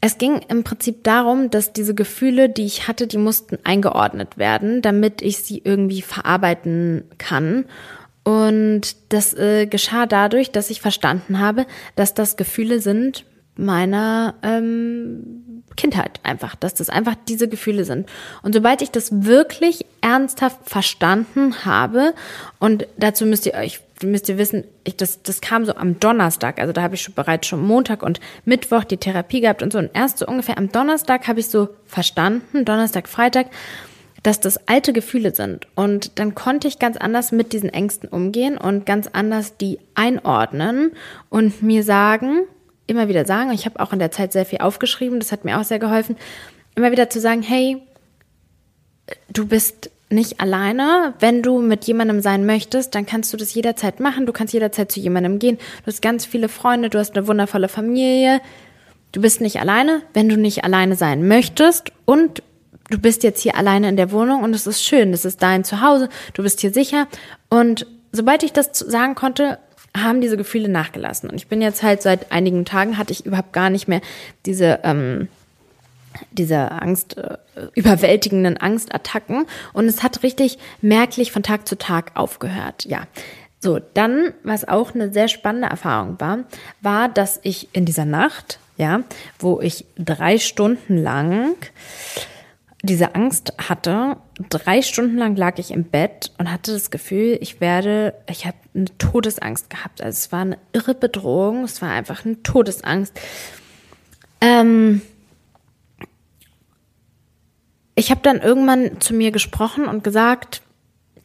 Es ging im Prinzip darum, dass diese Gefühle, die ich hatte, die mussten eingeordnet werden, damit ich sie irgendwie verarbeiten kann. Und das äh, geschah dadurch, dass ich verstanden habe, dass das Gefühle sind meiner ähm, Kindheit einfach, dass das einfach diese Gefühle sind. Und sobald ich das wirklich ernsthaft verstanden habe, und dazu müsst ihr euch müsst ihr wissen, ich, das, das kam so am Donnerstag, also da habe ich schon bereits schon Montag und Mittwoch die Therapie gehabt und so. Und erst so ungefähr am Donnerstag habe ich so verstanden, Donnerstag, Freitag, dass das alte Gefühle sind. Und dann konnte ich ganz anders mit diesen Ängsten umgehen und ganz anders die einordnen und mir sagen, immer wieder sagen, ich habe auch in der Zeit sehr viel aufgeschrieben, das hat mir auch sehr geholfen, immer wieder zu sagen, hey, du bist nicht alleine. Wenn du mit jemandem sein möchtest, dann kannst du das jederzeit machen. Du kannst jederzeit zu jemandem gehen. Du hast ganz viele Freunde, du hast eine wundervolle Familie. Du bist nicht alleine, wenn du nicht alleine sein möchtest und du bist jetzt hier alleine in der Wohnung und es ist schön, das ist dein Zuhause, du bist hier sicher und sobald ich das sagen konnte, haben diese Gefühle nachgelassen und ich bin jetzt halt seit einigen Tagen hatte ich überhaupt gar nicht mehr diese ähm, diese Angst, äh, überwältigenden Angstattacken. Und es hat richtig merklich von Tag zu Tag aufgehört. Ja. So, dann, was auch eine sehr spannende Erfahrung war, war, dass ich in dieser Nacht, ja, wo ich drei Stunden lang diese Angst hatte, drei Stunden lang lag ich im Bett und hatte das Gefühl, ich werde, ich habe eine Todesangst gehabt. Also es war eine irre Bedrohung, es war einfach eine Todesangst. Ähm, ich habe dann irgendwann zu mir gesprochen und gesagt,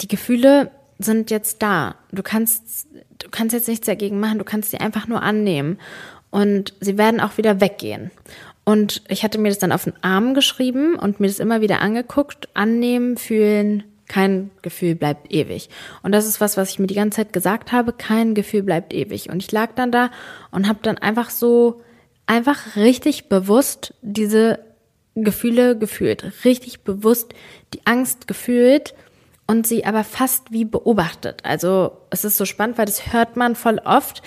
die Gefühle sind jetzt da. Du kannst, du kannst jetzt nichts dagegen machen, du kannst sie einfach nur annehmen. Und sie werden auch wieder weggehen. Und ich hatte mir das dann auf den Arm geschrieben und mir das immer wieder angeguckt. Annehmen, fühlen, kein Gefühl bleibt ewig. Und das ist was, was ich mir die ganze Zeit gesagt habe. Kein Gefühl bleibt ewig. Und ich lag dann da und habe dann einfach so, einfach richtig bewusst diese Gefühle gefühlt, richtig bewusst die Angst gefühlt und sie aber fast wie beobachtet. Also es ist so spannend, weil das hört man voll oft.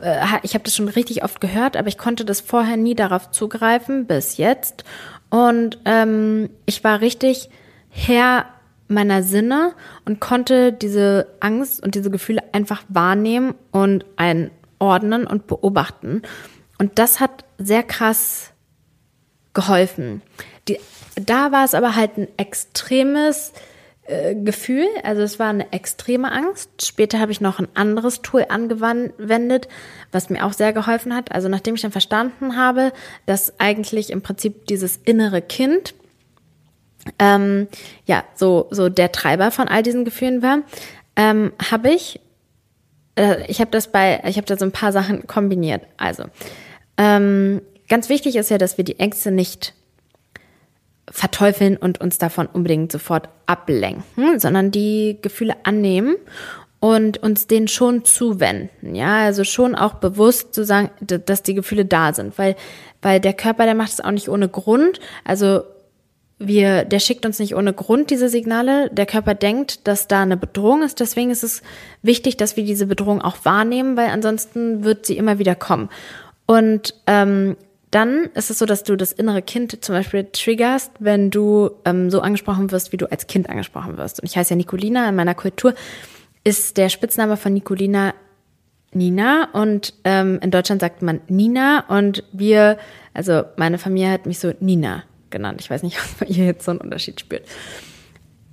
Äh, ich habe das schon richtig oft gehört, aber ich konnte das vorher nie darauf zugreifen bis jetzt. Und ähm, ich war richtig Herr meiner Sinne und konnte diese Angst und diese Gefühle einfach wahrnehmen und einordnen und beobachten. Und das hat sehr krass geholfen. Die, da war es aber halt ein extremes äh, Gefühl, also es war eine extreme Angst. Später habe ich noch ein anderes Tool angewendet, was mir auch sehr geholfen hat. Also nachdem ich dann verstanden habe, dass eigentlich im Prinzip dieses innere Kind ähm, ja so so der Treiber von all diesen Gefühlen war, ähm, habe ich äh, ich habe das bei ich habe da so ein paar Sachen kombiniert. Also ähm, Ganz wichtig ist ja, dass wir die Ängste nicht verteufeln und uns davon unbedingt sofort ablenken, sondern die Gefühle annehmen und uns denen schon zuwenden. Ja, also schon auch bewusst zu sagen, dass die Gefühle da sind, weil, weil der Körper, der macht es auch nicht ohne Grund. Also wir, der schickt uns nicht ohne Grund diese Signale. Der Körper denkt, dass da eine Bedrohung ist. Deswegen ist es wichtig, dass wir diese Bedrohung auch wahrnehmen, weil ansonsten wird sie immer wieder kommen. Und ähm, dann ist es so, dass du das innere Kind zum Beispiel triggerst, wenn du ähm, so angesprochen wirst, wie du als Kind angesprochen wirst. Und ich heiße ja Nicolina. In meiner Kultur ist der Spitzname von Nicolina Nina und ähm, in Deutschland sagt man Nina und wir, also meine Familie hat mich so Nina genannt. Ich weiß nicht, ob ihr jetzt so einen Unterschied spürt.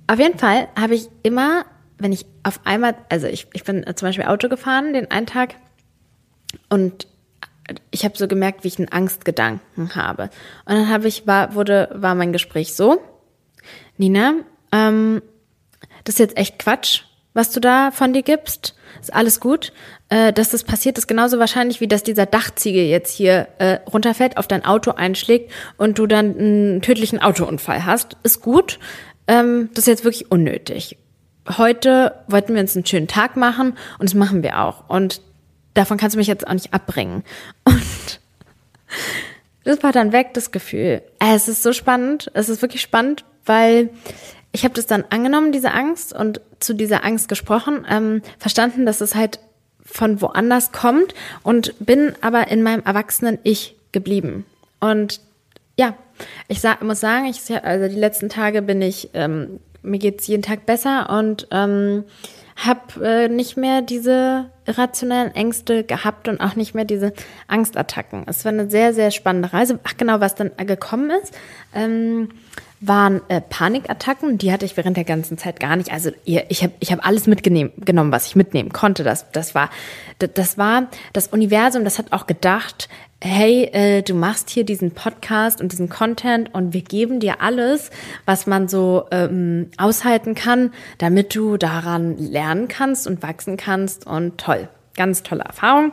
Auf jeden Fall habe ich immer, wenn ich auf einmal, also ich, ich bin zum Beispiel Auto gefahren den einen Tag und ich habe so gemerkt, wie ich einen Angstgedanken habe. Und dann habe ich, war, wurde, war mein Gespräch so, Nina, ähm, das ist jetzt echt Quatsch, was du da von dir gibst. Ist alles gut. Äh, dass das passiert, ist genauso wahrscheinlich, wie dass dieser Dachziegel jetzt hier äh, runterfällt, auf dein Auto einschlägt und du dann einen tödlichen Autounfall hast. Ist gut. Ähm, das ist jetzt wirklich unnötig. Heute wollten wir uns einen schönen Tag machen und das machen wir auch. Und davon kannst du mich jetzt auch nicht abbringen. Das war dann weg, das Gefühl. Äh, es ist so spannend, es ist wirklich spannend, weil ich habe das dann angenommen, diese Angst, und zu dieser Angst gesprochen, ähm, verstanden, dass es halt von woanders kommt und bin aber in meinem erwachsenen Ich geblieben. Und ja, ich sag, muss sagen, ich, also die letzten Tage bin ich, ähm, mir geht's jeden Tag besser und ähm, habe äh, nicht mehr diese irrationellen Ängste gehabt und auch nicht mehr diese Angstattacken. Es war eine sehr, sehr spannende Reise. Ach genau, was dann gekommen ist. Ähm, waren äh, Panikattacken, die hatte ich während der ganzen Zeit gar nicht. Also ihr, ich habe ich hab alles mitgenommen, was ich mitnehmen konnte. Das, das, war, das, war das Universum, das hat auch gedacht, hey, äh, du machst hier diesen Podcast und diesen Content und wir geben dir alles, was man so ähm, aushalten kann, damit du daran lernen kannst und wachsen kannst. Und toll, ganz tolle Erfahrung.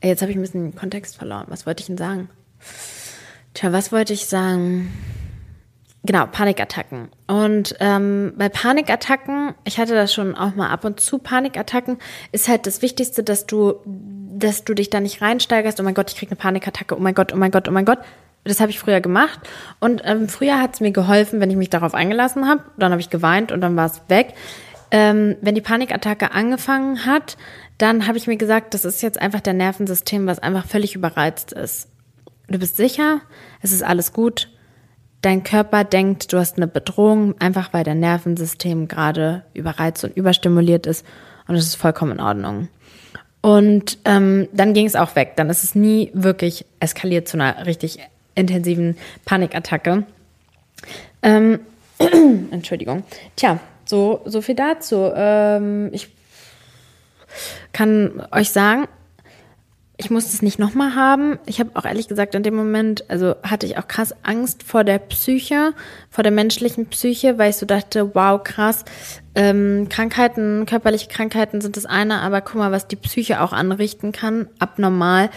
Äh, jetzt habe ich ein bisschen den Kontext verloren. Was wollte ich denn sagen? Tja, was wollte ich sagen? Genau, Panikattacken. Und ähm, bei Panikattacken, ich hatte das schon auch mal ab und zu, Panikattacken ist halt das Wichtigste, dass du, dass du dich da nicht reinsteigerst, oh mein Gott, ich krieg eine Panikattacke, oh mein Gott, oh mein Gott, oh mein Gott. Das habe ich früher gemacht. Und ähm, früher hat es mir geholfen, wenn ich mich darauf eingelassen habe. Dann habe ich geweint und dann war es weg. Ähm, wenn die Panikattacke angefangen hat, dann habe ich mir gesagt, das ist jetzt einfach der Nervensystem, was einfach völlig überreizt ist du bist sicher, es ist alles gut. Dein Körper denkt, du hast eine Bedrohung, einfach weil dein Nervensystem gerade überreizt und überstimuliert ist. Und es ist vollkommen in Ordnung. Und ähm, dann ging es auch weg. Dann ist es nie wirklich eskaliert zu einer richtig intensiven Panikattacke. Ähm, Entschuldigung. Tja, so, so viel dazu. Ähm, ich kann euch sagen, ich musste es nicht nochmal haben. Ich habe auch ehrlich gesagt in dem Moment, also hatte ich auch krass Angst vor der Psyche, vor der menschlichen Psyche, weil ich so dachte, wow, krass, ähm, Krankheiten, körperliche Krankheiten sind das eine, aber guck mal, was die Psyche auch anrichten kann, abnormal.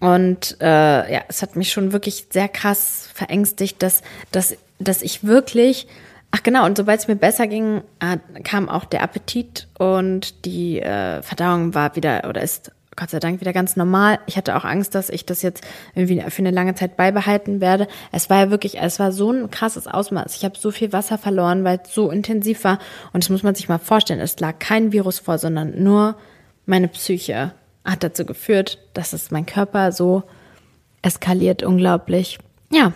Und äh, ja, es hat mich schon wirklich sehr krass verängstigt, dass, dass, dass ich wirklich Ach genau, und sobald es mir besser ging, kam auch der Appetit und die äh, Verdauung war wieder oder ist Gott sei Dank wieder ganz normal. Ich hatte auch Angst, dass ich das jetzt irgendwie für eine lange Zeit beibehalten werde. Es war ja wirklich, es war so ein krasses Ausmaß. Ich habe so viel Wasser verloren, weil es so intensiv war. Und das muss man sich mal vorstellen. Es lag kein Virus vor, sondern nur meine Psyche hat dazu geführt, dass es mein Körper so eskaliert, unglaublich. Ja.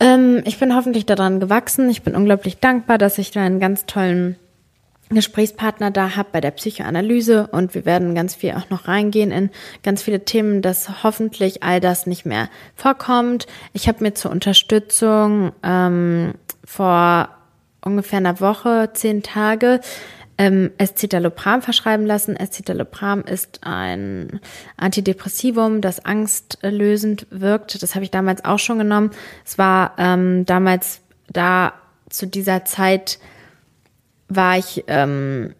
Ähm, ich bin hoffentlich daran gewachsen. Ich bin unglaublich dankbar, dass ich da einen ganz tollen Gesprächspartner da habe bei der Psychoanalyse und wir werden ganz viel auch noch reingehen in ganz viele Themen, dass hoffentlich all das nicht mehr vorkommt. Ich habe mir zur Unterstützung ähm, vor ungefähr einer Woche, zehn Tage, ähm, Escitalopram verschreiben lassen. Escitalopram ist ein Antidepressivum, das angstlösend wirkt. Das habe ich damals auch schon genommen. Es war ähm, damals da zu dieser Zeit war ich ähm,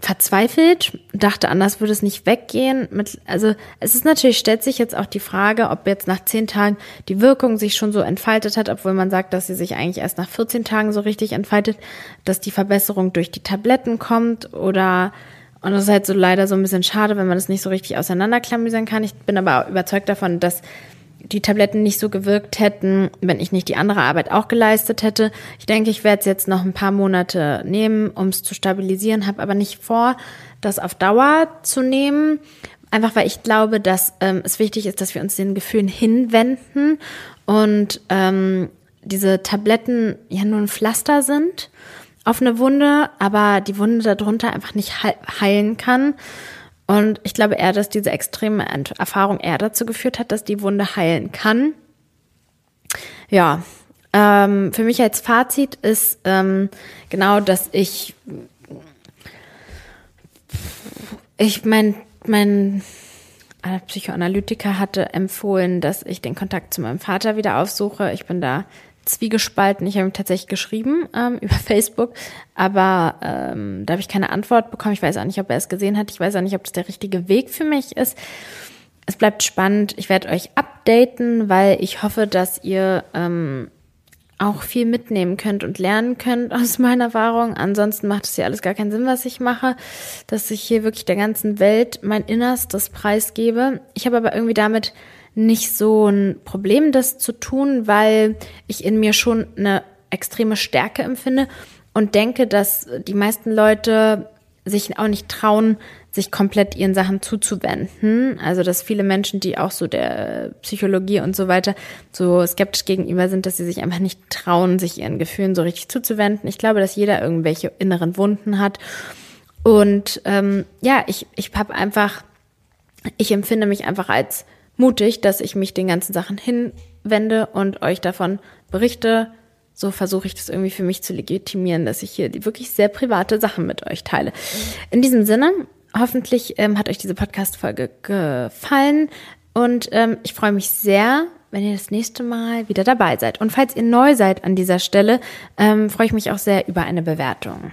verzweifelt, dachte, anders würde es nicht weggehen. Mit, also es ist natürlich, stellt sich jetzt auch die Frage, ob jetzt nach zehn Tagen die Wirkung sich schon so entfaltet hat, obwohl man sagt, dass sie sich eigentlich erst nach 14 Tagen so richtig entfaltet, dass die Verbesserung durch die Tabletten kommt oder und das ist halt so leider so ein bisschen schade, wenn man das nicht so richtig auseinanderklamüsern kann. Ich bin aber überzeugt davon, dass die Tabletten nicht so gewirkt hätten, wenn ich nicht die andere Arbeit auch geleistet hätte. Ich denke, ich werde es jetzt noch ein paar Monate nehmen, um es zu stabilisieren, habe aber nicht vor, das auf Dauer zu nehmen. Einfach weil ich glaube, dass ähm, es wichtig ist, dass wir uns den Gefühlen hinwenden und ähm, diese Tabletten ja nur ein Pflaster sind auf eine Wunde, aber die Wunde darunter einfach nicht heilen kann. Und ich glaube eher, dass diese extreme Erfahrung eher dazu geführt hat, dass die Wunde heilen kann. Ja, ähm, für mich als Fazit ist ähm, genau, dass ich, ich mein, mein Psychoanalytiker hatte empfohlen, dass ich den Kontakt zu meinem Vater wieder aufsuche. Ich bin da zwiegespalten. Ich habe ihm tatsächlich geschrieben ähm, über Facebook, aber ähm, da habe ich keine Antwort bekommen. Ich weiß auch nicht, ob er es gesehen hat. Ich weiß auch nicht, ob das der richtige Weg für mich ist. Es bleibt spannend. Ich werde euch updaten, weil ich hoffe, dass ihr ähm, auch viel mitnehmen könnt und lernen könnt aus meiner Erfahrung. Ansonsten macht es ja alles gar keinen Sinn, was ich mache, dass ich hier wirklich der ganzen Welt mein Innerstes preisgebe. Ich habe aber irgendwie damit nicht so ein Problem, das zu tun, weil ich in mir schon eine extreme Stärke empfinde und denke, dass die meisten Leute sich auch nicht trauen, sich komplett ihren Sachen zuzuwenden. Also, dass viele Menschen, die auch so der Psychologie und so weiter so skeptisch gegenüber sind, dass sie sich einfach nicht trauen, sich ihren Gefühlen so richtig zuzuwenden. Ich glaube, dass jeder irgendwelche inneren Wunden hat. Und ähm, ja, ich, ich habe einfach, ich empfinde mich einfach als mutig, dass ich mich den ganzen Sachen hinwende und euch davon berichte. So versuche ich das irgendwie für mich zu legitimieren, dass ich hier wirklich sehr private Sachen mit euch teile. In diesem Sinne, hoffentlich ähm, hat euch diese Podcast-Folge gefallen und ähm, ich freue mich sehr, wenn ihr das nächste Mal wieder dabei seid. Und falls ihr neu seid an dieser Stelle, ähm, freue ich mich auch sehr über eine Bewertung.